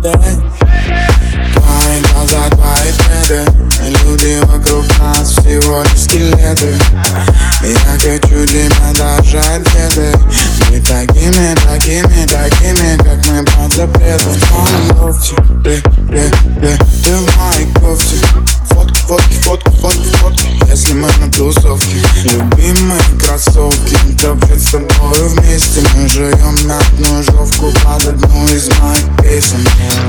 Твои глаза, твои беды Люди вокруг нас всего лишь скелеты Я хочу тебя даже одеты Быть такими, такими, такими, как мы под запретом ты, в моей кофте Фотки, фотки, фотки, фотки, фотки Если мы на тусовке Любимые кроссовки Топчет с вместе. Мы живем на одну жовку Под одну из моих песен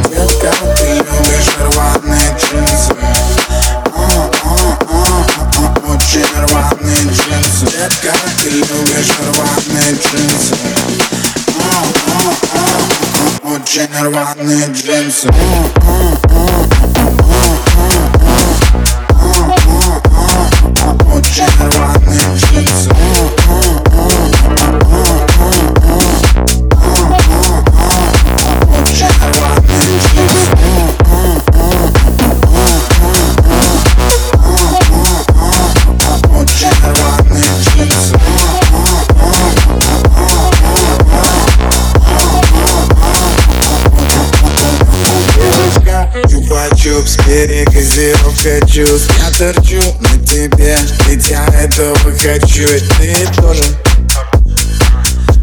Детка, ты любишь рваные джинсы А, а, а, а, Очень рваные джинсы Детка, ты любишь рваные джинсы А, а, а, а, Очень рваные джинсы Чупа-чупс, перегазировка чувств Я торчу на тебе, ведь я этого хочу И ты тоже.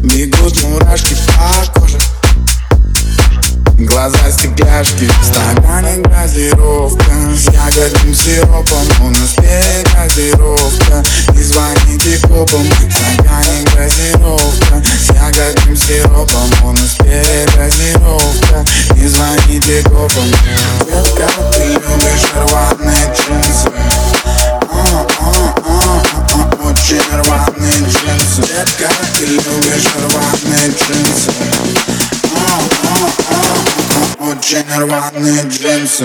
Бегут мурашки по коже. Глаза стекляшки, в стакане газировка. С ягодным сиропом, у нас перегазировка Не звоните копам, Очень рваные джинсы Детка, ты любишь рваные джинсы А, а, а, очень рваные джинсы